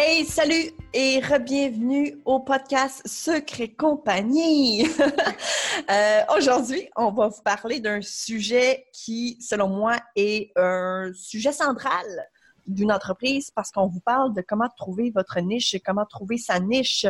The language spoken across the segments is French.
Hey, salut et re-bienvenue au podcast Secret Compagnie. Euh, aujourd'hui, on va vous parler d'un sujet qui, selon moi, est un sujet central d'une entreprise parce qu'on vous parle de comment trouver votre niche et comment trouver sa niche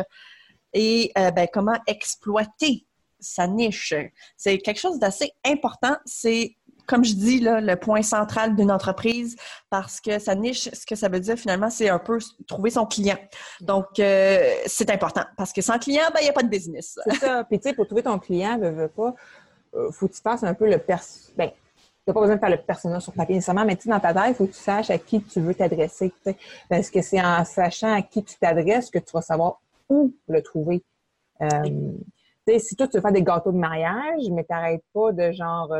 et euh, ben, comment exploiter sa niche. C'est quelque chose d'assez important. C'est comme je dis, là, le point central d'une entreprise parce que sa niche, ce que ça veut dire finalement, c'est un peu trouver son client. Donc, euh, c'est important parce que sans client, ben, il n'y a pas de business. C'est ça. Puis, tu sais, pour trouver ton client, ne veux pas, euh, faut que tu fasses un peu le pers... Ben, tu n'as pas besoin de faire le personnage sur papier nécessairement, mais tu dans ta tête, il faut que tu saches à qui tu veux t'adresser. Parce que c'est en sachant à qui tu t'adresses que tu vas savoir où le trouver. Euh, si toi, tu veux faire des gâteaux de mariage, mais tu n'arrêtes pas de genre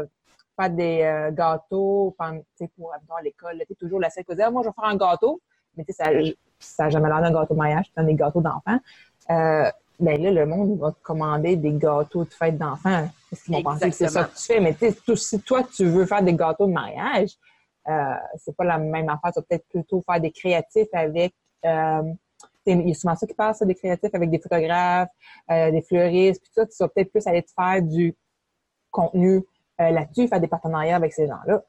faire des euh, gâteaux pour à l'école. Tu toujours la seule qui moi, je vais faire un gâteau, mais ça n'a jamais l'air d'un gâteau de mariage, c'est des gâteaux d'enfants. Euh, ben là, le monde va te commander des gâteaux de fête d'enfants. Parce qu'ils vont penser que c'est ça que tu fais? Mais si toi, tu veux faire des gâteaux de mariage, euh, c'est pas la même affaire. Tu vas peut-être plutôt faire des créatifs avec... Euh, il y a souvent ça qui passe, des créatifs avec des photographes, euh, des fleuristes, puis ça. Tu vas peut-être plus aller te faire du contenu euh, là-dessus, faire des partenariats avec ces gens-là.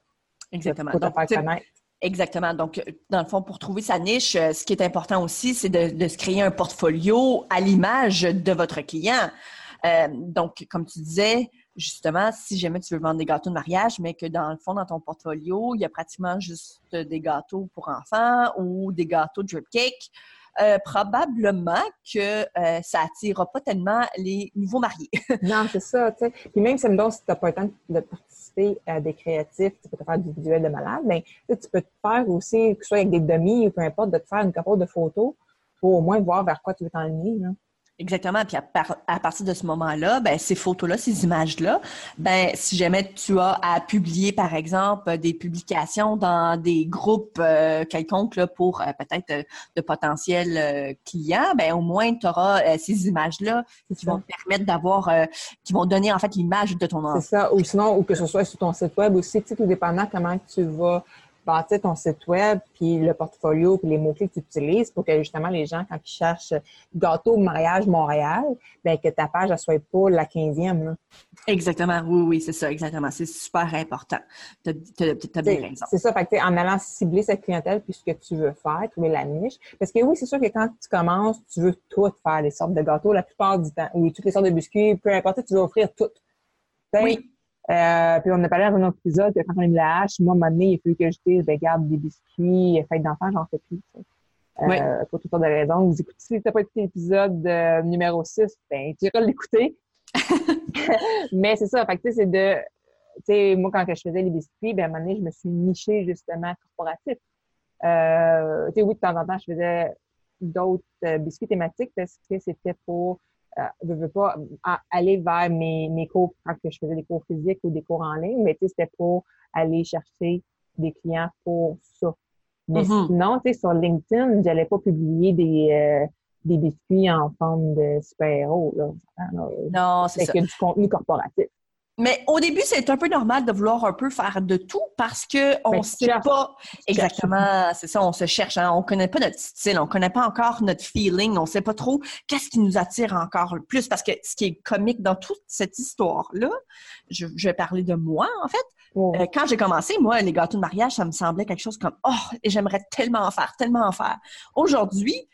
Exactement. Donc, Exactement. Donc, dans le fond, pour trouver sa niche, euh, ce qui est important aussi, c'est de, se créer un portfolio à l'image de votre client. Euh, donc, comme tu disais, justement, si jamais tu veux vendre des gâteaux de mariage, mais que dans le fond, dans ton portfolio, il y a pratiquement juste des gâteaux pour enfants ou des gâteaux de drip cake, euh, probablement que euh, ça attirera pas tellement les nouveaux mariés. non, c'est ça. sais. Puis même si, si tu n'as pas le temps de participer à des créatifs, tu peux te faire du visuel de malade, mais tu peux te faire aussi, que ce soit avec des demi ou peu importe, de te faire une couple de photos pour au moins voir vers quoi tu veux t'enligner. Exactement. Puis à, partir de ce moment-là, ben, ces photos-là, ces images-là, ben, si jamais tu as à publier, par exemple, des publications dans des groupes euh, quelconques là, pour euh, peut-être euh, de potentiels clients, ben, au moins tu auras ces images-là qui vont te permettre d'avoir, qui vont donner en fait l'image de ton entreprise. C'est ça. Ou sinon, ou que ce soit sur ton site web aussi, tu sais, tout dépendant comment tu vas bâtir ton site web, puis le portfolio, puis les mots-clés que tu utilises pour que justement les gens, quand ils cherchent gâteau mariage Montréal, bien que ta page ne soit pas la 15e. Exactement, oui, oui, c'est ça, exactement. C'est super important. Tu as, bien raison. C'est ça, fait en allant cibler cette clientèle, puis ce que tu veux faire, trouver la niche. Parce que oui, c'est sûr que quand tu commences, tu veux tout faire, les sortes de gâteaux, la plupart du temps, ou toutes les sortes de biscuits, peu importe, tu veux offrir tout. oui. Euh, puis on a parlé dans un autre épisode, quand on a mis la hache, moi, à un moment donné, il a fallu que je dise, ben, garde des biscuits, fête d'enfants, j'en fais plus. Euh, Pour toutes sortes de raisons. Vous écoutez, si t'as pas écouté l'épisode euh, numéro 6, ben, tu iras l'écouter. Mais c'est ça, fait que, c'est de, tu sais, moi, quand je faisais les biscuits, ben, à un moment donné, je me suis nichée, justement, corporatif. Euh, tu sais, oui, de temps en temps, je faisais d'autres euh, biscuits thématiques parce que c'était pour euh, je veux pas aller vers mes, mes cours quand je faisais des cours physiques ou des cours en ligne, mais c'était pour aller chercher des clients pour ça. Mais mm-hmm. sinon, tu sais, sur LinkedIn, j'allais pas publier des, euh, des biscuits en forme de super-héros. Non, c'est ça. C'est du contenu corporatif. Mais au début, c'est un peu normal de vouloir un peu faire de tout parce que on ne sait pas exactement, c'est ça, on se cherche, hein, on connaît pas notre style, on connaît pas encore notre feeling, on sait pas trop qu'est-ce qui nous attire encore le plus parce que ce qui est comique dans toute cette histoire-là, je, vais parler de moi en fait. Euh, quand j'ai commencé, moi, les gâteaux de mariage, ça me semblait quelque chose comme oh, j'aimerais tellement en faire, tellement en faire. Aujourd'hui,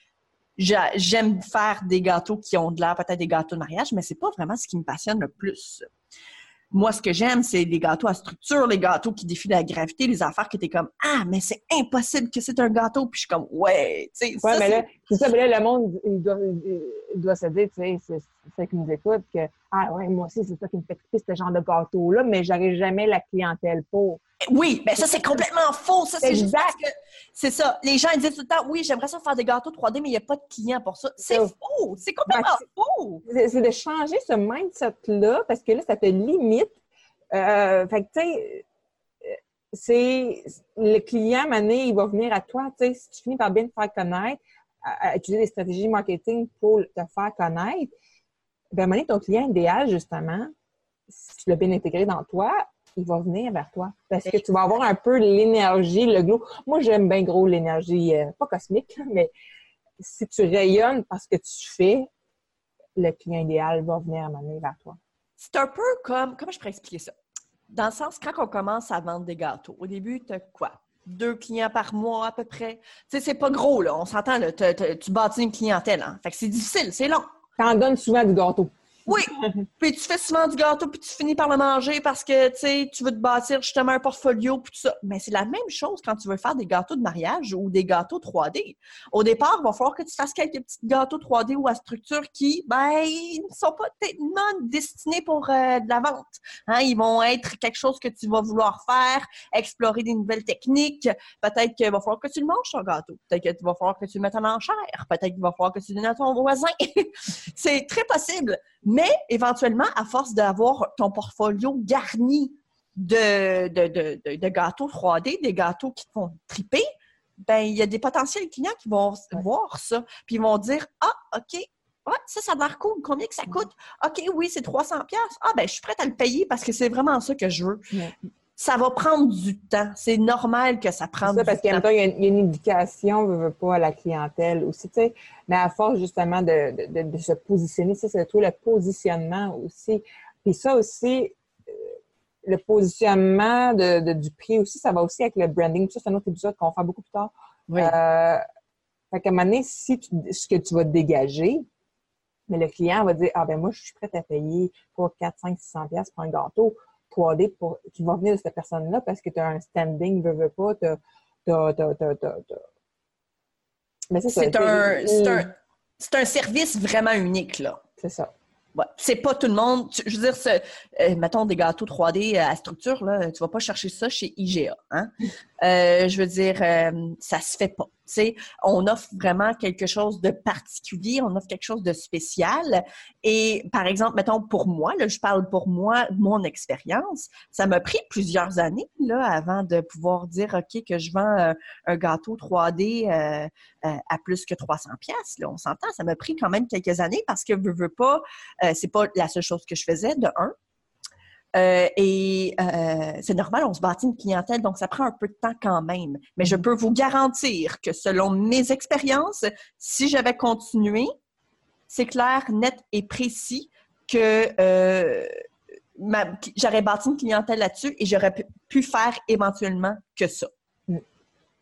j'aime faire des gâteaux qui ont de l'air peut-être des gâteaux de mariage, mais c'est pas vraiment ce qui me passionne le plus. Moi, ce que j'aime, c'est les gâteaux à structure, les gâteaux qui défient la gravité, les affaires que t'es comme Ah, mais c'est impossible que c'est un gâteau. Puis je suis comme Ouais, tu sais. Ouais, mais là, c'est ça, mais là, le monde, il doit, il doit se dire, tu sais, c'est ça qui nous écoute, que Ah, ouais, moi aussi, c'est ça qui me fait triper, ce genre de gâteau-là, mais j'aurais jamais la clientèle pour. Oui, mais ça, c'est complètement faux. Ça, c'est exact. C'est ça. Les gens ils disent tout le temps, oui, j'aimerais ça faire des gâteaux 3D, mais il n'y a pas de clients pour ça. C'est faux. C'est complètement faux. C'est de changer ce mindset-là parce que là, ça te limite. Euh, fait que, tu sais, euh, c'est le client, mané, il va venir à toi. Tu sais, si tu finis par bien te faire connaître, à, utiliser des stratégies marketing pour te faire connaître, ben, mané, ton client idéal, justement, si tu l'as bien intégré dans toi, il va venir vers toi. Parce que tu vas avoir un peu l'énergie, le glow. Moi, j'aime bien gros l'énergie, euh, pas cosmique, mais si tu rayonnes parce que tu fais, le client idéal va venir m'amener vers toi. C'est un peu comme, comment je pourrais expliquer ça? Dans le sens, quand on commence à vendre des gâteaux, au début, tu as quoi? Deux clients par mois à peu près. Tu sais, c'est pas gros, là. On s'entend, là. Tu bâtis une clientèle, hein. Fait que c'est difficile, c'est long. Tu en donnes souvent du gâteau. Oui, puis tu fais souvent du gâteau, puis tu finis par le manger parce que, tu veux te bâtir justement un portfolio, puis tout ça. Mais c'est la même chose quand tu veux faire des gâteaux de mariage ou des gâteaux 3D. Au départ, il va falloir que tu fasses quelques petits gâteaux 3D ou à structure qui, ben, ne sont pas tellement destinés pour euh, de la vente. Hein? Ils vont être quelque chose que tu vas vouloir faire, explorer des nouvelles techniques. Peut-être qu'il va falloir que tu le manges, ton gâteau. Peut-être qu'il va falloir que tu le mettes en enchère. Peut-être qu'il va falloir que tu le donnes à ton voisin. c'est très possible. Éventuellement, à force d'avoir ton portfolio garni de, de, gâteaux 3D, des gâteaux qui te font triper, ben il y a des potentiels clients qui vont voir ça, puis ils vont dire Ah, OK, ça, ça a l'air cool. Combien que ça coûte? OK, oui, c'est 300 Ah, ben je suis prête à le payer parce que c'est vraiment ça que je veux ça va prendre du temps. C'est normal que ça prenne du parce temps. Parce qu'il y, a une éducation, ne veut pas, à la clientèle aussi, tu sais. Mais à force, justement, de, se positionner, ça, c'est tout le positionnement aussi. Puis ça aussi, euh, le positionnement du prix aussi, ça va aussi avec le branding. Ça, c'est un autre épisode qu'on va faire beaucoup plus tard. Oui. Euh, fait qu'à un moment donné, si ce que tu vas dégager, mais le client va dire, ah ben moi, je suis prête à payer pour 4, 5, 600 pièces pour un gâteau. 3D pour, qui va venir de cette personne-là parce que tu as un standing, veux, veux pas, tu Mais c'est un, un, un service vraiment unique, là. C'est ça. Ouais. C'est pas tout le monde. Je veux dire, euh, mettons des gâteaux 3D à structure, là, tu vas pas chercher ça chez IGA. Hein? Euh, je veux dire, euh, ça se fait pas on offre vraiment quelque chose de particulier, on offre quelque chose de spécial. Et par exemple, mettons pour moi, là, je parle pour moi, mon expérience, ça m'a pris plusieurs années là avant de pouvoir dire ok que je vends euh, un gâteau 3D euh, euh, à plus que 300 pièces. On s'entend, ça m'a pris quand même quelques années parce que je veux pas, c'est pas la seule chose que je faisais de un. Euh, et euh, c'est normal, on se bâtit une clientèle, donc ça prend un peu de temps quand même. Mais je peux vous garantir que selon mes expériences, si j'avais continué, c'est clair, net et précis que euh, j'aurais bâti une clientèle là-dessus et j'aurais pu faire éventuellement que ça. Mm.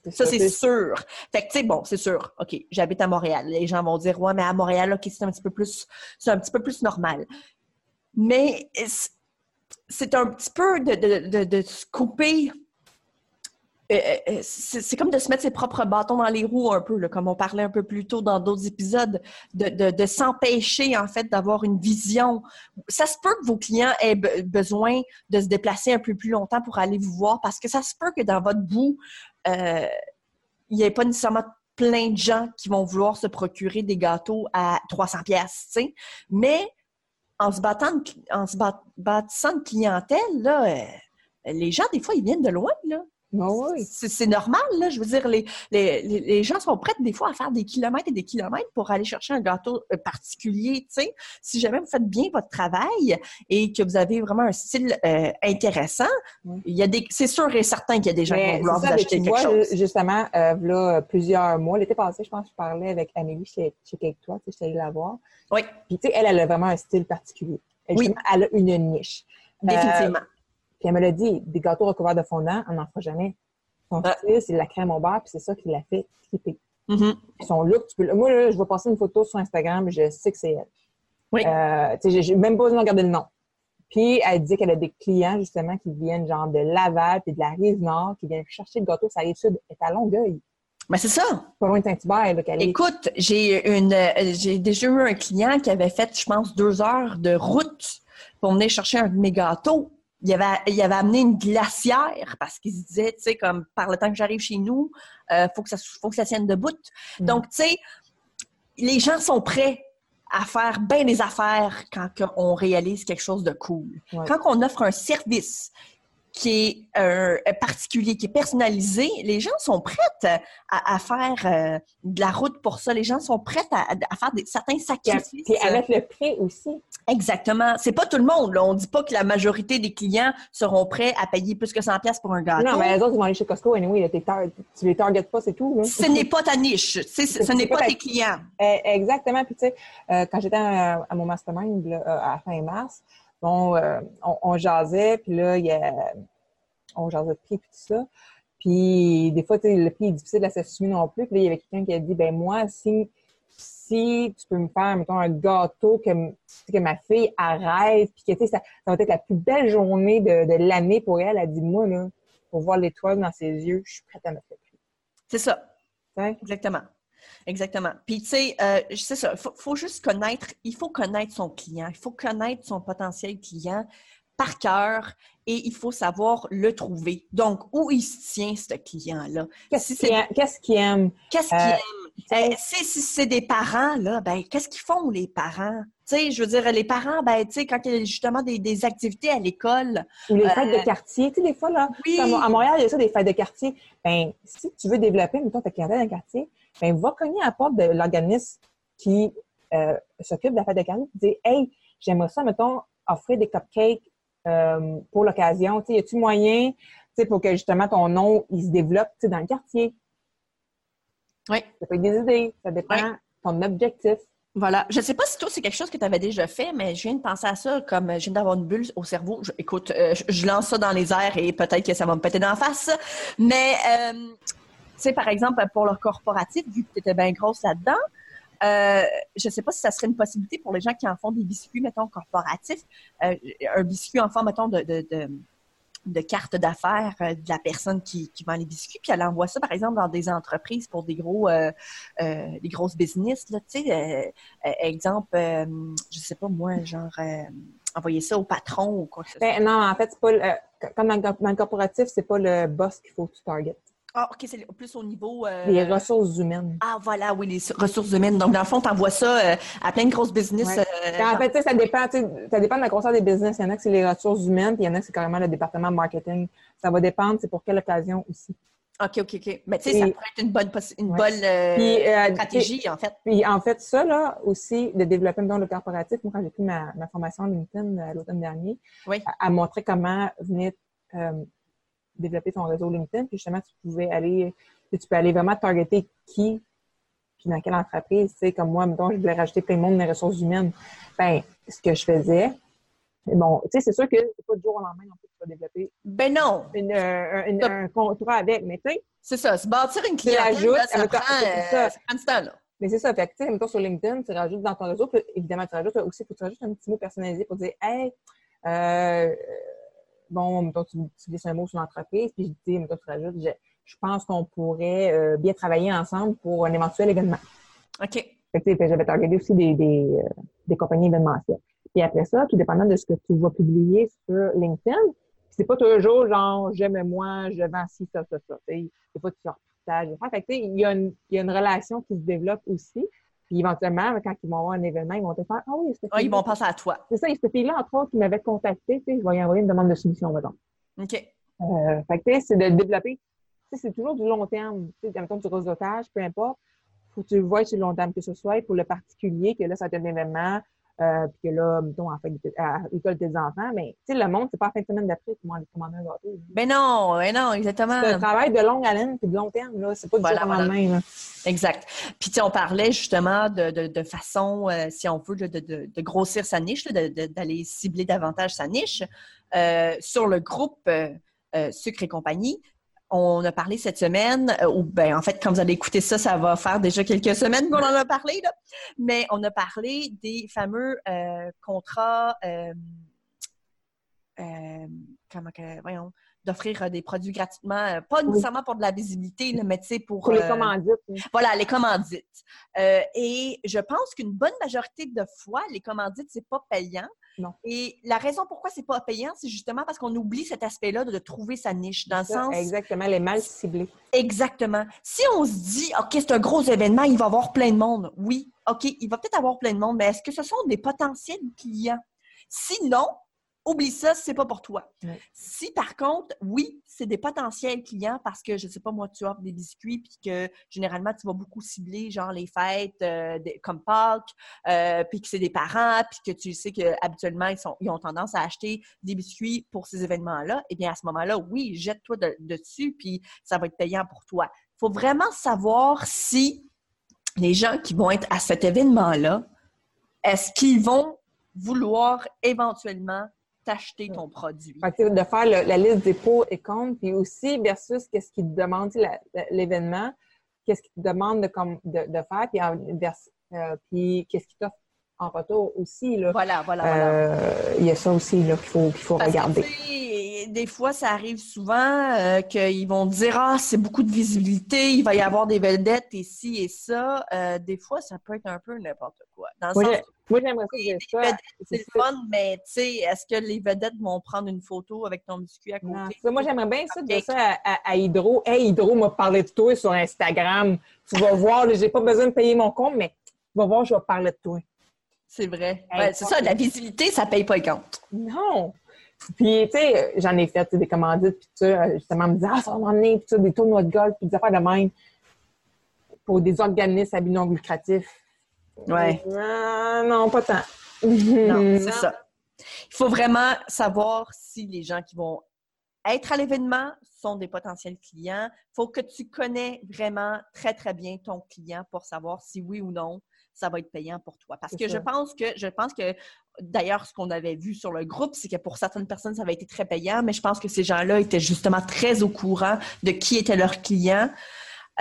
Ça, c'est sûr. Fait que, tu sais, bon, c'est sûr. OK, j'habite à Montréal. Les gens vont dire, ouais, mais à Montréal, OK, c'est un petit peu plus, c'est un petit peu plus normal. Mais c'est un petit peu de, se couper. Euh, euh, euh, c'est comme de se mettre ses propres bâtons dans les roues un peu, comme on parlait un peu plus tôt dans d'autres épisodes, de, s'empêcher en fait d'avoir une vision. Ça se peut que vos clients aient besoin de se déplacer un peu plus longtemps pour aller vous voir parce que ça se peut que dans votre bout, il n'y ait pas nécessairement plein de gens qui vont vouloir se procurer des gâteaux à 300 pièces, mais en se battant, en se bâtissant de clientèle, là, euh, les gens, des fois, ils viennent de loin, là. Ah c'est normal, là. Je veux dire, les, les, les, gens sont prêts des fois à faire des kilomètres et des kilomètres pour aller chercher un gâteau euh, particulier, tu sais. Si jamais vous faites bien votre travail et que vous avez vraiment un style euh, intéressant, il y a des, c'est sûr et certain qu'il y a des gens qui vont vouloir vous acheter quelque chose. Justement, euh, là, plusieurs mois, l'été passé, je pense que je parlais avec Amélie chez, chez Cake Toi, tu sais, je allée la voir. Oui. Puis, tu sais, elle, elle a vraiment un style particulier. Elle, oui. elle a une niche. Définitivement. Puis elle me l'a dit, des gâteaux recouverts de fondant, on n'en fera jamais. Son ah. style, c'est la crème au beurre, puis c'est ça qui l'a fait triper. Mm-hmm. Son look, tu peux... moi, là, je vais passer une photo sur Instagram, je sais que c'est elle. Oui. Euh, j'ai même pas besoin de regarder le nom. Puis elle dit qu'elle a des clients, justement, qui viennent genre de Laval puis de la Rive-Nord, qui viennent chercher le gâteau, ça arrive sud, est à Longueuil. Mais c'est ça. Pas loin de Saint-Hubert, Écoute, j'ai une, euh, j'ai déjà eu un client qui avait fait, je pense, deux heures de route pour venir chercher un de mes gâteaux il avait, il avait amené une glacière parce qu'il se disait, tu sais, comme par le temps que j'arrive chez nous, euh, faut que ça faut que ça tienne debout. Mm. Donc, tu sais, les gens sont prêts à faire bien des affaires quand on réalise quelque chose de cool. Quand on offre un service qui est euh, particulier, qui est personnalisé, les gens sont prêts à, faire euh, de la route pour ça. Les gens sont prêts à, faire des, certains sacrifices. Et avec le prix aussi. Exactement. C'est pas tout le monde. On On dit pas que la majorité des clients seront prêts à payer plus que 100 pièces pour un gâteau. Non, mais les autres ils vont aller chez Costco anyway. tu les targetes pas, c'est tout. Ce n'est pas ta niche. ce n'est pas, tes clients. Eh, exactement. Puis tu sais, euh, quand j'étais à, mon mastermind à la fin mars, bon, euh, on, jasait, puis là, il y a, on jasait de prix, puis tout ça. Puis des fois, le prix est difficile à s'assumer non plus. Puis là, il y avait quelqu'un qui a dit, ben moi, si, si tu peux me faire, mettons, un gâteau que, que ma fille arrête, puis que, tu sais, ça, ça, va être la plus belle journée de, de l'année pour elle, elle a dit, moi, là, pour voir l'étoile dans ses yeux, je suis prête à mettre le prix. C'est ça. Exactement. Exactement. Puis, tu sais, euh, c'est ça, il faut, juste connaître, il faut connaître son client, il faut connaître son potentiel client par cœur et il faut savoir le trouver. Donc, où il se tient, ce client-là? Qu'est-ce qu'il aime? Qu'est-ce qu'il aime? Qu'est-ce qu'il aime? Euh, si c'est des parents, là, ben, qu'est-ce qu'ils font, les parents? Tu sais, je veux dire, les parents, ben, tu sais, quand il y a justement des, activités à l'école. Ou les fêtes de euh, quartier. Tu sais, des fois, là, à Montréal, il y a ça, des fêtes de quartier. Ben, si tu veux développer, mettons, ta clientèle dans le quartier, ben, va cogner à la porte de l'organisme qui euh, s'occupe de la fête de quartier et dire, hey, j'aimerais ça, mettons, offrir des cupcakes euh, pour l'occasion. Tu sais, y a-tu moyen, pour que justement ton nom, il se développe, tu sais, dans le quartier? Oui. Ça peut être des idées. Ça dépend de ton objectif. Voilà. Je ne sais pas si toi, c'est quelque chose que tu avais déjà fait, mais je viens de penser à ça comme je viens d'avoir une bulle au cerveau. écoute, euh, je, lance ça dans les airs et peut-être que ça va me péter d'en face. Mais, euh, sais, par exemple, pour le corporatif, vu que tu étais bien grosse là-dedans, euh, je ne sais pas si ça serait une possibilité pour les gens qui en font des biscuits, mettons, corporatifs. un biscuit en forme, mettons, de, de, de de carte d'affaires euh, de la personne qui, qui, vend les biscuits, puis elle envoie ça, par exemple, dans des entreprises pour des gros, euh, euh des grosses business, là, tu sais, euh, exemple, je sais pas moi, genre, envoyer ça au patron ou quoi que ce ben, soit. non, en fait, c'est pas, comme dans, dans, le corporatif, c'est pas le boss qu'il faut que tu target. Ah, OK, c'est plus au niveau. Euh... Les ressources humaines. Ah, voilà, oui, les ressources humaines. Donc, dans le fond, tu envoies ça euh, à plein de grosses business. Euh, ben, en fait, ça dépend, ça dépend de la grosseur des business. Il y en a que c'est les ressources humaines, puis il y en a que c'est carrément le département marketing. Ça va dépendre, c'est pour quelle occasion aussi. OK, OK, OK. Mais tu sais, ça pourrait être une bonne, une bonne stratégie, en fait. Puis, en fait, ça, là, aussi, de développer dans le corporatif, moi, quand j'ai pris ma, ma formation LinkedIn l'automne dernier, oui. à, montrer comment venir développer ton réseau LinkedIn, puis justement, tu pouvais aller, tu peux aller vraiment targeter qui, puis dans quelle entreprise, tu sais, comme moi, mettons, je voulais rajouter plein de monde les ressources humaines. Ben, ce que je faisais, bon, tu sais, c'est sûr que c'est pas du jour au lendemain non plus que tu vas développer. Ben non! un contrat avec, mais tu sais. C'est ça, se bâtir une clientèle, là, ça, prend, ça. ça prend du temps, là. Mais c'est ça. Fait que, tu sais, mettons sur LinkedIn, tu rajoutes dans ton réseau, puis évidemment, tu rajoutes aussi, faut que tu rajoutes un petit mot personnalisé pour dire, hey, euh, bon, tu, tu glisses un mot sur l'entreprise, puis je dis, tu rajoutes, je, pense qu'on pourrait euh, bien travailler ensemble pour un éventuel événement. OK. J'avais regardé aussi des, des, euh, des, compagnies événementielles. Puis après ça, tout dépendant de ce que tu vas publier sur LinkedIn, c'est pas toujours genre j'aime moi, je vends ci, ça, ça, ça. Des fois, tu partages. Fait que, il y, a une, il y a une relation qui se développe aussi. Puis éventuellement, quand ils vont avoir un événement, ils vont te faire Ah oui, c'est Ah, ils vont penser à toi. C'est ça, et cette fille-là, entre autres, qui m'avait contacté, tu sais, je vais y envoyer une demande de soumission, maintenant. OK. Euh, fait que, c'est de développer. Tu sais, c'est toujours du long terme. Tu sais, mettons, du réseautage, peu importe. Faut que tu le vois sur le long terme, que ce soit pour le particulier, que là, ça va être un événement, euh, puis que là, mettons, en fait, à l'école des enfants, mais tu sais, le monde, c'est pas la fin de semaine d'après vont aller commander un gâteau. Ben non, ben non, exactement. C'est un travail de longue haleine puis de long terme, là. C'est pas du voilà, jour au lendemain, Exact. Puis, tu sais, on parlait justement de, de, de façon, euh, si on veut, de, de, grossir sa niche, d'aller cibler davantage sa niche. Euh, sur le groupe Sucre et compagnie, on a parlé cette semaine, euh, ou ben en fait, quand vous allez écouter ça, ça va faire déjà quelques semaines qu'on en a parlé, là. mais on a parlé des fameux euh, contrats, euh, comment que, voyons, d'offrir des produits gratuitement, pas nécessairement pour de la visibilité, mais tu sais, pour... Pour les commandites. Voilà, les commandites. et je pense qu'une bonne majorité de fois, les commandites, c'est pas payant, Non. Et la raison pourquoi c'est pas payant, c'est justement parce qu'on oublie cet aspect-là de, trouver sa niche, dans le sens... Exactement, les mal ciblés. Exactement. Si on se dit, OK, c'est un gros événement, il va y avoir plein de monde. Oui, OK, il va peut-être avoir plein de monde, mais est-ce que ce sont des potentiels clients? Sinon, oublie ça, c'est pas pour toi. Si par contre, oui, c'est des potentiels clients parce que, je sais pas, moi, tu offres des biscuits puis que généralement, tu vas beaucoup cibler, genre les fêtes euh, comme Pâques, euh, puis que c'est des parents, puis que tu sais qu'habituellement, ils, ils ont tendance à acheter des biscuits pour ces événements-là, eh bien, à ce moment-là, oui, jette-toi dessus, puis ça va être payant pour toi. Il faut vraiment savoir si les gens qui vont être à cet événement-là, est-ce qu'ils vont vouloir éventuellement t'acheter ton produit. de faire la liste des pour et contre, puis aussi versus qu'est-ce qu'ils te demande l'événement, qu'est-ce qu'ils te demande de, de, faire, puis, euh, puis qu'est-ce qu'ils t'offre en retour aussi. Là. Voilà, voilà, voilà. Euh, il y a ça aussi qu'il faut, qu'il faut regarder des fois, ça arrive souvent euh, qu'ils vont dire Ah, c'est beaucoup de visibilité, il va y avoir des vedettes ici et ça. Euh, des fois, ça peut être un peu n'importe quoi. Dans le sens moi, j'aimerais ça C'est le fun, mais tu sais, est-ce que les vedettes vont prendre une photo avec ton biscuit à côté? moi, j'aimerais bien ça de ça à, Hydro. Hey, Hydro m'a parlé de toi sur Instagram. Tu vas voir, j'ai pas besoin de payer mon compte, mais tu vas voir, je vais parler de toi. C'est vrai. c'est ça, la visibilité, ça paye pas le compte. Non. Puis, tu sais, j'en ai fait des commandites, puis ça, justement, me disais, ah, ça va m'emmener, puis des tournois de golf, puis des affaires de même pour des organismes à but non lucratif. Ouais. Ah, non, pas tant. non, c'est ça. Il faut vraiment savoir si les gens qui vont être à l'événement sont des potentiels clients. Il faut que tu connais vraiment très, très bien ton client pour savoir si oui ou non ça va être payant pour toi. Parce que je pense que, je pense que, d'ailleurs, ce qu'on avait vu sur le groupe, c'est que pour certaines personnes, ça avait été très payant, mais je pense que ces gens-là étaient justement très au courant de qui était leur client.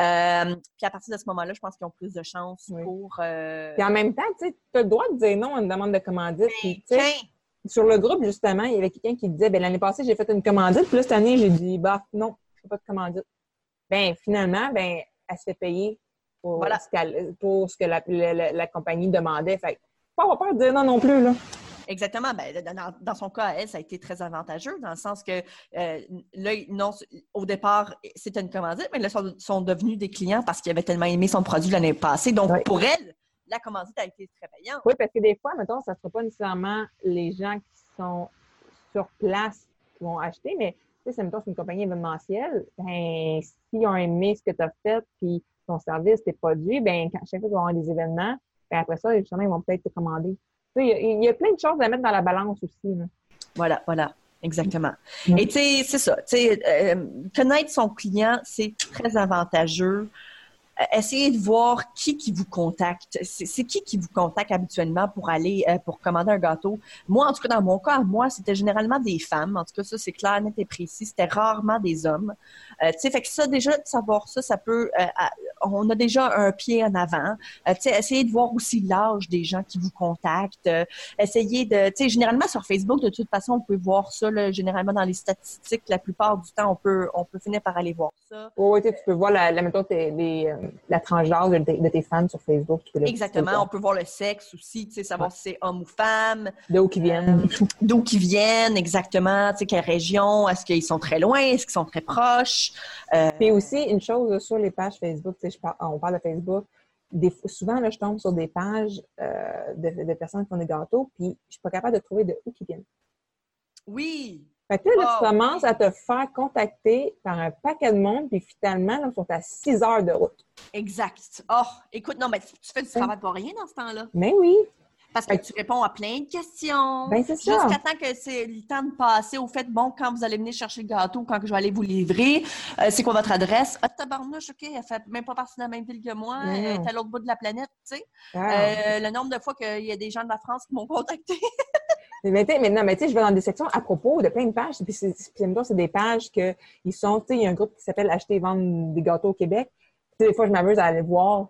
Euh, puis à partir de ce moment-là, je pense qu'ils ont plus de chances pour. Euh... Puis en même temps, tu as le droit de dire non à une demande de commandite. Puis, sur le groupe, justement, il y avait quelqu'un qui disait ben, l'année passée, j'ai fait une commandite, puis là, cette année, j'ai dit bah non, je ne fais pas de commandite. Ben finalement, ben, elle se fait payer pour, voilà. ce, pour ce que la, compagnie demandait. Fait pas avoir peur de dire non non plus, là. Exactement. Ben, dans, son cas, elle, ça a été très avantageux dans le sens que euh, là, non, au départ, c'était une commandite, mais là, ils sont, devenus des clients parce qu'ils avaient tellement aimé son produit l'année passée. Donc, pour elle, la commandite a été très payante. Oui, parce que des fois, mettons, ça ne sera pas nécessairement les gens qui sont sur place qui vont acheter, mais tu sais, mettons, c'est une compagnie événementielle, ben, s'ils ont aimé ce que tu as fait, puis ton service, tes produits, ben quand chaque fois qu'ils vont avoir des événements, ben après ça, justement, ils vont peut-être te commander. Il y, y, a plein de choses à mettre dans la balance aussi. Voilà, voilà. Exactement. Mm. Et tu sais, c'est ça. Euh, connaître son client, c'est très avantageux. Euh, essayez de voir qui qui vous contacte. C'est qui qui vous contacte habituellement pour aller euh, pour commander un gâteau? Moi, en tout cas, dans mon cas, moi, c'était généralement des femmes. En tout cas, ça, c'est clair, net et précis. C'était rarement des hommes. Euh, tu sais, fait que ça, déjà, de savoir ça, ça peut... on a déjà un pied en avant. tu sais, essayez de voir aussi l'âge des gens qui vous contactent. essayez de... Tu sais, généralement, sur Facebook, de toute façon, on peut voir ça, là, généralement, dans les statistiques, la plupart du temps, on peut, on peut finir par aller voir ça. Oui, tu peux voir la, la méthode des la tranche d'âge de, tes fans sur Facebook. Exactement. On peut voir le sexe aussi, tu sais, savoir si c'est homme ou femme. D'où qu'ils viennent. Euh, d'où qu'ils viennent, exactement. Tu sais, quelle région. Est-ce qu'ils sont très loin? Est-ce qu'ils sont très proches? Euh... Puis aussi, une chose sur les pages Facebook, tu sais, on parle de Facebook. Des, souvent, là, je tombe sur des pages euh, de, personnes qui font des gâteaux, puis je suis pas capable de trouver de où qu'ils viennent. Oui, fait que là, tu commences à te faire contacter par un paquet de monde, puis finalement, là, ils sont à 6 heures de route. Exact. Oh, écoute, non, mais tu fais du travail pour rien dans ce temps-là. Mais oui. Parce que tu réponds à plein de questions. Ben, c'est ça. Jusqu'à temps que c'est le temps de passer au fait, bon, quand vous allez venir chercher le gâteau, quand je vais aller vous livrer, euh, c'est quoi votre adresse? Ah, tabarnouche, OK, elle fait même pas partie de la même ville que moi, elle est à l'autre bout de la planète, tu sais. Ah. Euh, le nombre de fois qu'il y a des gens de la France qui m'ont contacté. Mais, mais, non, mais tu sais, je vais dans des sections à propos de plein de pages. Puis c'est, c'est des pages que ils sont, tu sais, il y a un groupe qui s'appelle Acheter et vendre des gâteaux au Québec. des fois, je m'amuse à aller voir,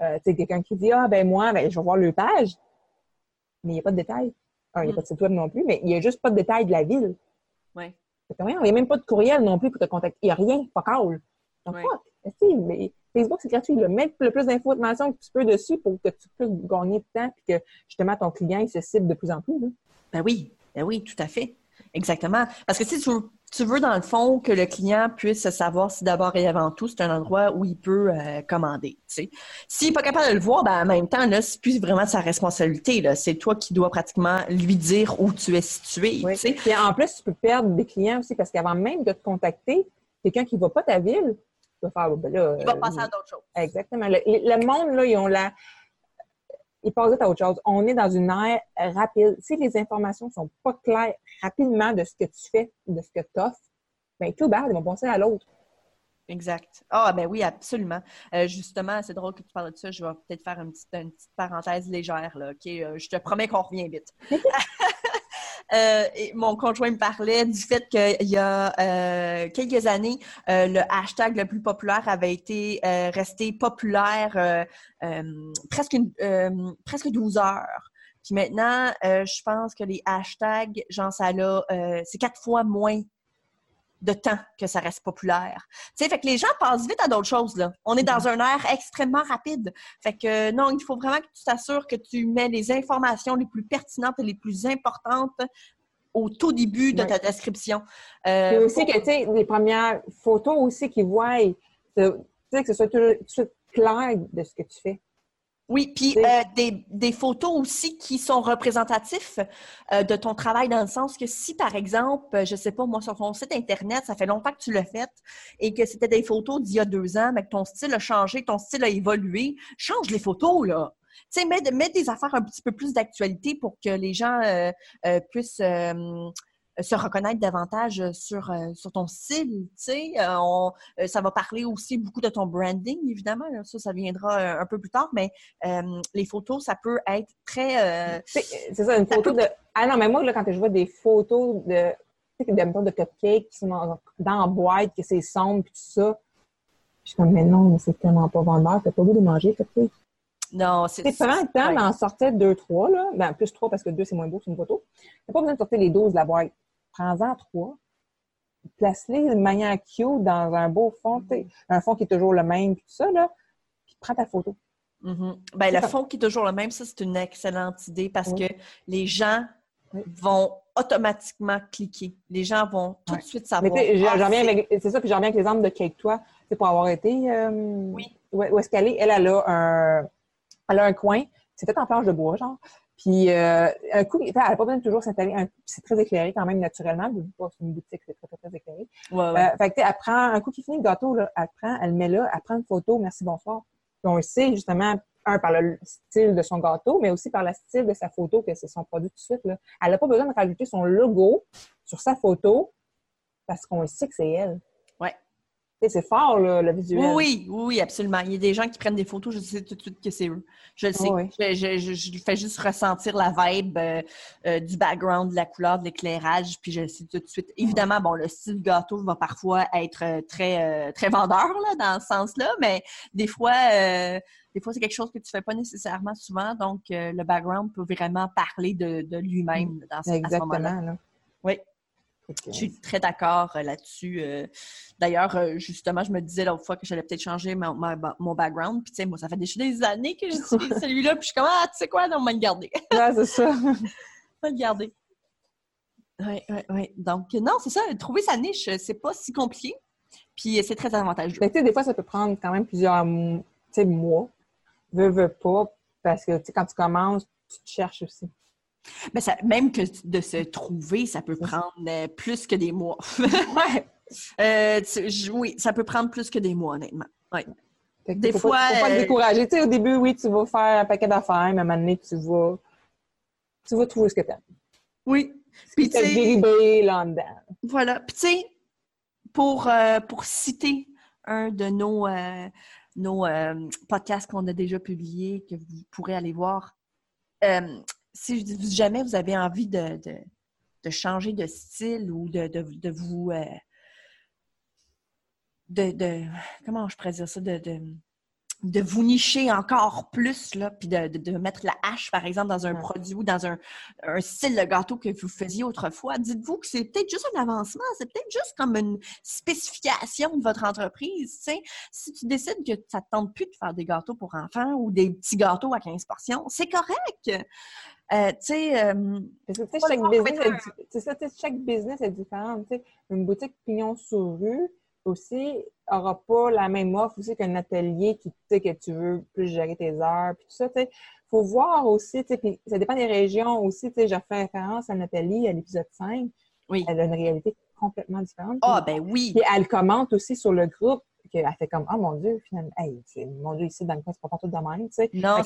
euh, tu sais, quelqu'un qui dit, ah, ben moi, ben, je vais voir le page. Mais il n'y a pas de détails. il n'y a mm. pas de site web non plus, mais il n'y a juste pas de détails de la ville. Oui. Il n'y a même pas de courriel non plus pour te contacter. Il n'y a rien, pas call. Donc, ouais. fuck. Mais Facebook, c'est gratuit. Là. Mets le plus d'informations que tu peux dessus pour que tu puisses gagner de temps et que justement ton client il se cible de plus en plus. Ben oui, ben oui, tout à fait. Exactement. Parce que si tu, tu veux, dans le fond, que le client puisse savoir si d'abord et avant tout, c'est un endroit où il peut euh, commander. S'il n'est pas capable de le voir, ben, en même temps, là, c'est plus vraiment sa responsabilité. C'est toi qui dois pratiquement lui dire où tu es situé. Oui. Et en plus, tu peux perdre des clients aussi parce qu'avant même de te contacter, quelqu'un qui ne va pas ta ville, faire, ben là, il va passer à d'autres choses. Exactement. Le, le monde, là, ils ont la il passe à autre chose. On est dans une ère rapide. Si les informations ne sont pas claires rapidement de ce que tu fais, de ce que tu offres, bien, tout bad, ils vont passer à l'autre. Exact. Ah, ben oui, absolument. Euh, justement, c'est drôle que tu parles de ça. Je vais peut-être faire une petite, une petite parenthèse légère. Là, OK? Euh, je te promets qu'on revient vite. Euh, mon conjoint me parlait du fait qu'il y a euh, quelques années, euh, le hashtag le plus populaire avait été resté populaire presque, presque 12 heures. Puis maintenant, je pense que les hashtags, genre ça là, c'est quatre fois moins de temps que ça reste populaire. Tu sais, fait que les gens passent vite à d'autres choses, là. On est dans mm-hmm. un air extrêmement rapide. Fait que non, il faut vraiment que tu t'assures que tu mets les informations les plus pertinentes et les plus importantes au tout début de ta description. Euh, aussi que, tu sais, les premières photos aussi qu'ils voient, tu sais, que ce soit tout clair de ce que tu fais. Oui, puis euh, des, photos aussi qui sont représentatifs euh, de ton travail dans le sens que si, par exemple, je sais pas, moi, sur ton site Internet, ça fait longtemps que tu l'as fait et que c'était des photos d'il y a deux ans, mais que ton style a changé, ton style a évolué, change les photos, là. Tu sais, mets, des affaires un petit peu plus d'actualité pour que les gens euh, puissent se reconnaître davantage euh, sur, euh, sur ton style. Tu sais, euh, ça va parler aussi beaucoup de ton branding, évidemment. Ça, ça viendra un peu plus tard, mais les photos, ça peut être très. c'est ça, une photo de. Ah non, mais moi, là, quand je vois des photos de, de, de cupcakes qui sont dans, la boîte, que c'est sombre, puis tout ça, je suis comme, mais non, mais c'est tellement pas vendeur, t'as pas goût de manger, cupcake. Non, c'est C'est vraiment le temps, mais en sortait deux, trois, là. Ben, plus trois parce que deux, c'est moins beau, c'est une photo. T'as pas besoin de sortir les 12 de la boîte prends-en trois, place-les de manière cute dans un beau fond, un fond qui est toujours le même, puis tout ça, là, puis prends ta photo. Mm-hmm. ben, le fond qui est toujours le même, ça, c'est une excellente idée parce que les gens vont automatiquement cliquer. Les gens vont tout de suite savoir. Ah, c'est ça, puis j'en reviens avec l'exemple de Cake Toi, c'est pour avoir été. Euh, oui. Où, est-ce qu'elle est? Elle, elle a un, elle a un coin. C'était en planche de bois, genre. Puis, euh, un coup, elle n'a pas besoin de toujours s'installer. C'est très éclairé quand même, naturellement. C'est une boutique, c'est très, très, très éclairé. Ouais, ouais. Euh, fait que, elle prend un coup qui finit le gâteau, là, elle prend, elle le met là, elle prend une photo, merci, bonsoir. Puis on le sait, justement, un, par le style de son gâteau, mais aussi par le style de sa photo, que c'est son produit tout de suite. Là. Elle n'a pas besoin de rajouter son logo sur sa photo parce qu'on sait que c'est elle c'est fort, le visuel. Oui, oui, absolument. Il y a des gens qui prennent des photos, je sais tout de suite que c'est eux. Je le sais. Je, fais juste ressentir la vibe euh, euh, du background, de la couleur, de l'éclairage, puis je le sais tout de suite. Évidemment, bon, le style gâteau va parfois être euh, très, très vendeur, là, dans ce sens-là, mais des fois, des fois, c'est quelque chose que tu ne fais pas nécessairement souvent, donc le background peut vraiment parler de, lui-même dans ce, moment-là. Oui. Je suis très d'accord euh, là-dessus. Euh. D'ailleurs, euh, justement, je me disais l'autre fois que j'allais peut-être changer mon, mon background. Puis, tu sais, moi, ça fait des années que j'utilise celui-là. Puis, je suis comme, ah, tu sais quoi, non, on va le garder. ouais, c'est ça. on va le garder. Oui, oui, oui. Donc, non, c'est ça. Trouver sa niche, c'est pas si compliqué. Puis, c'est très avantageux. Mais, tu sais, des fois, ça peut prendre quand même plusieurs mois. Veux, veux pas. Parce que, tu sais, quand tu commences, tu te cherches aussi. Mais ça, même que de se trouver, ça peut prendre euh, plus que des mois. ouais. Euh, oui, ça peut prendre plus que des mois, honnêtement. Ouais. Des faut fois. Pas, faut pas te euh, décourager. Tu sais, au début, oui, tu vas faire un paquet d'affaires, mais à un moment donné, tu vas, tu vas trouver ce que tu aimes. Oui. Puis tu sais. là dedans. Voilà. Puis tu sais, pour, pour citer un de nos, nos podcasts qu'on a déjà publiés, que vous pourrez aller voir, si jamais vous avez envie de, changer de style ou de, vous. Euh, de, comment je pourrais dire ça? De, de vous nicher encore plus, là, puis de, mettre la hache, par exemple, dans un produit ou dans un, style de gâteau que vous faisiez autrefois, dites-vous que c'est peut-être juste un avancement, c'est peut-être juste comme une spécification de votre entreprise. Si tu décides que ça ne te tente plus de faire des gâteaux pour enfants ou des petits gâteaux à 15 portions, c'est correct. Euh, tu sais, euh, chaque, business, chaque business est différent. Une boutique pignon sur rue, aussi n'aura pas la même offre aussi qu'un atelier qui que tu veux plus gérer tes heures puis tout ça il faut voir aussi puis ça dépend des régions aussi j'ai fait référence à Nathalie à l'épisode 5 oui. elle a une réalité complètement différente. Ah ben oui. Puis elle commente aussi sur le groupe qu'elle fait comme oh mon dieu finalement hey, mon dieu ici dans le coin c'est pas tout de même tu sais non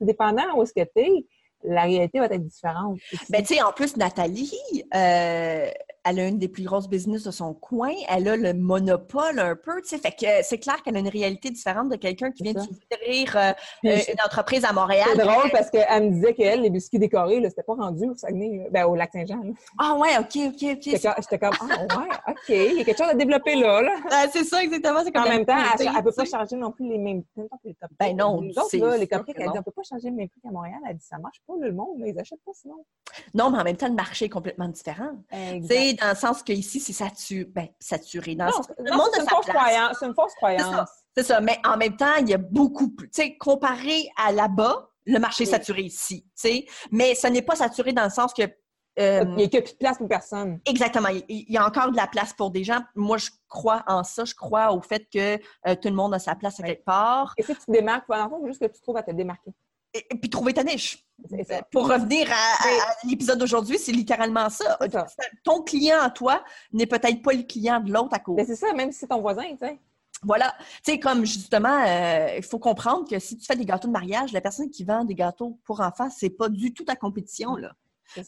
dépendant où est-ce que tu es la réalité va être différente. Ben, tu sais, en plus, Nathalie, euh, elle a une des plus grosses business de son coin, elle a le monopole un peu, tu sais, fait que c'est clair qu'elle a une réalité différente de quelqu'un qui vient d'ouvrir euh, euh, une entreprise à Montréal. C'est drôle parce qu'elle me disait qu'elle, les biscuits décorés, c'était pas rendu au Saguenay, ben, au Lac-Saint-Jean. Ah ouais, OK, OK, OK. J'étais comme, ah ouais, OK, il y a quelque chose à développer là. là. Ah, c'est ça, exactement. En même temps, elle ne peut pas charger non plus les mêmes prix. Ben non, Nous autres, là, les cupcakes, elle dit, on peut pas changer les mêmes prix qu'à Montréal. Elle dit, ça marche pas, le monde, ils achètent pas sinon. Non, mais en même temps, le marché est complètement différent. C'est dans le sens qu'ici, c'est saturé. Ben, saturé. Dans le monde c'est une, fausse croyance. C'est une fausse croyance. C'est ça. Mais en même temps, il y a beaucoup plus. Tu sais, comparé à là-bas, le marché est saturé ici. Tu sais, mais ce n'est pas saturé dans le sens que euh, il n'y a que plus de place pour personne. Exactement. Il y a encore de la place pour des gens. Moi, je crois en ça. Je crois au fait que euh, tout le monde a sa place à quelque part. Et si tu te démarques, il faut juste que tu trouves à te démarquer et, puis trouver ta niche. Pour revenir à, l'épisode d'aujourd'hui, c'est littéralement ça. Ton client à toi n'est peut-être pas le client de l'autre à côté. C'est ça, même si c'est ton voisin, tu sais. Voilà. Tu sais, comme justement, euh, il faut comprendre que si tu fais des gâteaux de mariage, la personne qui vend des gâteaux pour enfants, c'est pas du tout ta compétition, là.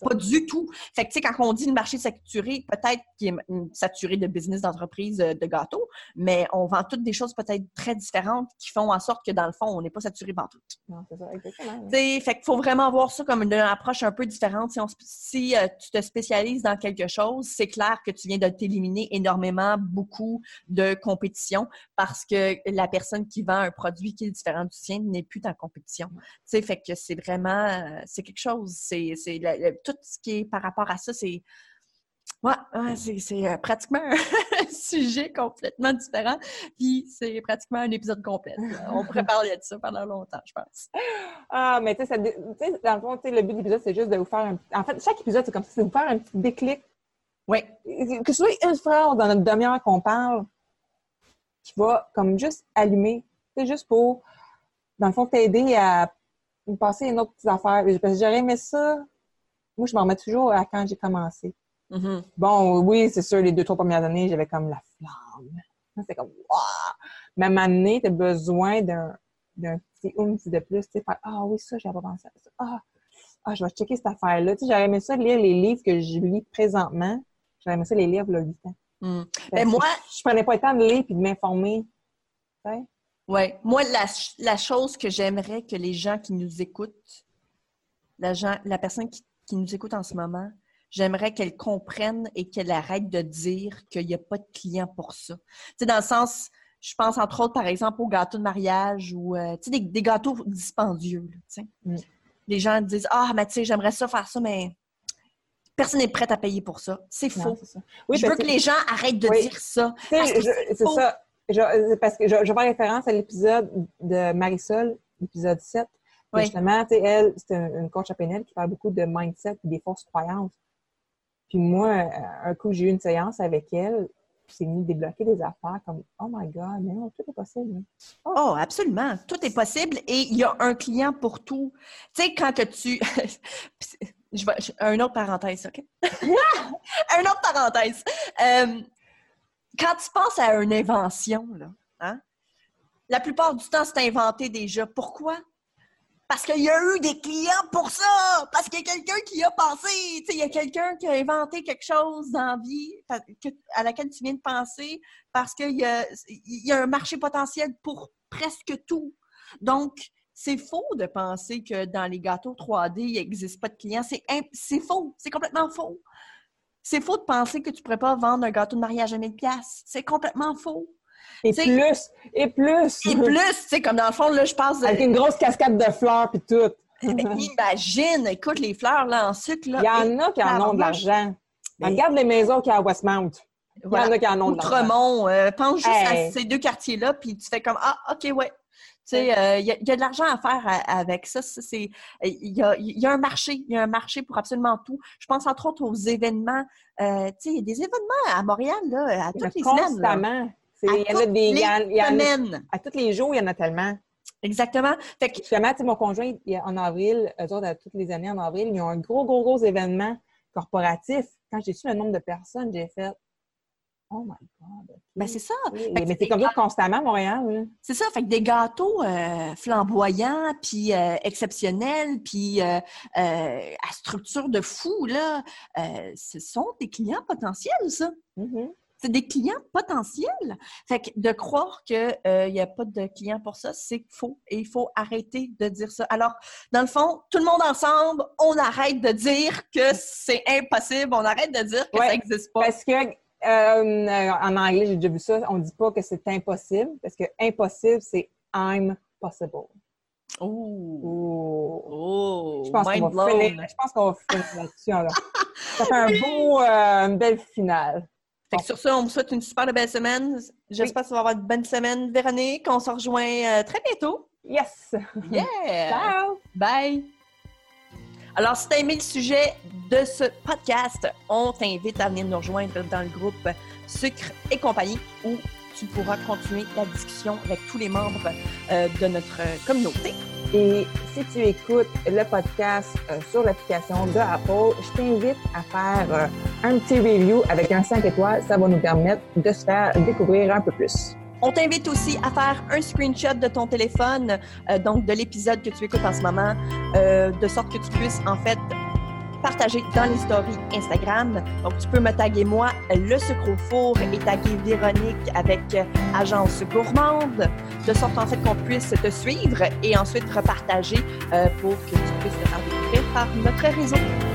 Pas du tout. Fait que, tu sais, quand on dit le marché saturé, peut-être qu'il est saturé de business d'entreprise euh, de gâteaux, mais on vend toutes des choses peut-être très différentes qui font en sorte que, dans le fond, on n'est pas saturé par tout. Non, c'est ça, exactement. fait qu'il faut vraiment voir ça comme une approche un peu différente. Si, si euh, tu te spécialises dans quelque chose, c'est clair que tu viens de t'éliminer énormément beaucoup de compétition parce que la personne qui vend un produit qui est différent du sien n'est plus en compétition. Tu sais, fait que c'est vraiment, euh, c'est quelque chose. C'est tout ce qui est par rapport à ça, c'est ouais, c'est euh, pratiquement un sujet complètement différent. Puis c'est pratiquement un épisode complet. On pourrait parler de ça pendant longtemps, je pense. Ah, mais tu sais, dans le fond, le but de l'épisode, c'est juste de vous faire un... En fait, chaque épisode, c'est comme ça, c'est de vous faire un petit déclic. Oui. Que ce soit une phrase dans notre demi-heure qu'on parle, qui va comme juste allumer. C'est juste pour, dans le fond, t'aider à passer une autre petite affaire. J'aurais aimé ça moi, je m'en remets toujours à quand j'ai commencé. Mm-hmm. Bon, oui, c'est sûr, les deux, trois premières années, j'avais comme la flamme. C'est comme, waouh! Mais à un moment donné, tu as besoin d'un, petit oomph de plus. Tu sais, ah oui, ça, j'avais pas pensé à ça. Ah, ah, je vais checker cette affaire-là. Tu sais, j'aurais aimé ça lire les livres que je lis présentement. J'aurais aimé ça les lire, là, 8 ans. Mm. Ben, moi, je, prenais pas le temps de lire et de m'informer. Oui. Moi, la, la chose que j'aimerais que les gens qui nous écoutent, la, gens, la personne qui qui nous écoute en ce moment, j'aimerais qu'elle comprenne et qu'elle arrête de dire qu'il n'y a pas de client pour ça. Tu sais, dans le sens, je pense entre autres, par exemple, aux gâteaux de mariage ou euh, tu sais, des, gâteaux dispendieux. tu sais. Mm. Les gens disent Ah, mais tu sais, j'aimerais ça faire ça, mais personne n'est prêt à payer pour ça. C'est faux. Oui, je veux que les gens arrêtent de dire ça. C'est ça. Je, parce que je, je vais référence à l'épisode de Marisol, l'épisode 7, Justement, elle, c'est une coach à PNL qui parle beaucoup de mindset et des fausses croyances. Puis moi, euh, un coup, j'ai eu une séance avec elle, puis c'est venu débloquer des affaires comme Oh my God, mais non, tout est possible. Oh, absolument. Tout est possible et il y a un client pour tout. Tu sais, quand que tu. je vais... Un autre parenthèse, OK? un autre parenthèse. Euh, quand tu penses à une invention, là, hein? la plupart du temps, c'est inventé déjà. Pourquoi? Parce qu'il y a eu des clients pour ça! Parce qu'il y a quelqu'un qui a pensé! Il y a quelqu'un qui a inventé quelque chose dans la vie à laquelle tu viens de penser parce qu'il y a, y a un marché potentiel pour presque tout. Donc, c'est faux de penser que dans les gâteaux 3D, il n'existe pas de clients. C'est faux. C'est complètement faux. C'est faux de penser que tu ne pourrais pas vendre un gâteau de mariage à 1000 C'est complètement faux. Et plus, et plus. Et plus, tu sais, comme dans le fond, là, je passe... Avec une grosse cascade de fleurs puis tout. Imagine, écoute, les fleurs, là, en là. Il y en a qui en ont de l'argent. Regarde les maisons qu'il y a à Westmount. Il y en a qui en ont de l'argent. Outremont, euh, pense juste à ces deux quartiers-là, puis tu fais comme, ah, OK, ouais, tu sais, euh, il y, a de l'argent à faire avec ça. Il y a, un marché, il y a un marché pour absolument tout. Je pense entre autres aux événements. Euh, tu sais, il y a des événements à Montréal là, à toutes les semaines. Constamment. Il y en a des. semaines. à tous les jours, il y en a tellement. Exactement. Fait que... Justement, mon conjoint, en avril, eux autres, toutes les années en avril, ils ont un gros, gros, gros événement corporatif. Quand j'ai su le nombre de personnes, j'ai fait Oh my God. Ben, c'est ça. mais c'est comme ça constamment, Montréal. C'est ça. Fait que des gâteaux euh, flamboyants, puis euh, exceptionnels, puis euh, à structure de fou, là, ce sont des clients potentiels, ça. Mm-hmm. C'est des clients potentiels. Fait que de croire qu'il n'y a pas de clients pour ça, c'est faux. Et il faut arrêter de dire ça. Alors, dans le fond, tout le monde ensemble, on arrête de dire que c'est impossible. On arrête de dire que ça n'existe pas. Parce que euh, en anglais, j'ai déjà vu ça. On ne dit pas que c'est impossible, parce que impossible, c'est I'm possible. Oh! oh. Je pense qu'on va, finir, je pense qu'on va finir là-dessus. Là. Ça fait un beau, euh, une belle finale. Fait que sur ça, on vous souhaite une super belle semaine. J'espère que ça va avoir une bonne semaine, Véronique. On se rejoint euh, très bientôt. Yes! Yeah! Ciao! Bye! Alors, si tu as aimé le sujet de ce podcast, on t'invite à venir nous rejoindre dans le groupe Sucre et compagnie où tu pourras continuer la discussion avec tous les membres euh, de notre communauté. Et si tu écoutes le podcast euh, sur l'application de Apple, je t'invite à faire euh, un petit review avec un 5 étoiles. Ça va nous permettre de se faire découvrir un peu plus. On t'invite aussi à faire un screenshot de ton téléphone, euh, donc de l'épisode que tu écoutes en ce moment, de sorte que tu puisses en fait partager dans les stories Instagram. Donc, tu peux me taguer moi, le sucre au four, et taguer Véronique avec Agence Gourmande, de sorte en fait qu'on puisse te suivre et ensuite repartager euh, pour que tu puisses te faire découvrir par notre réseau.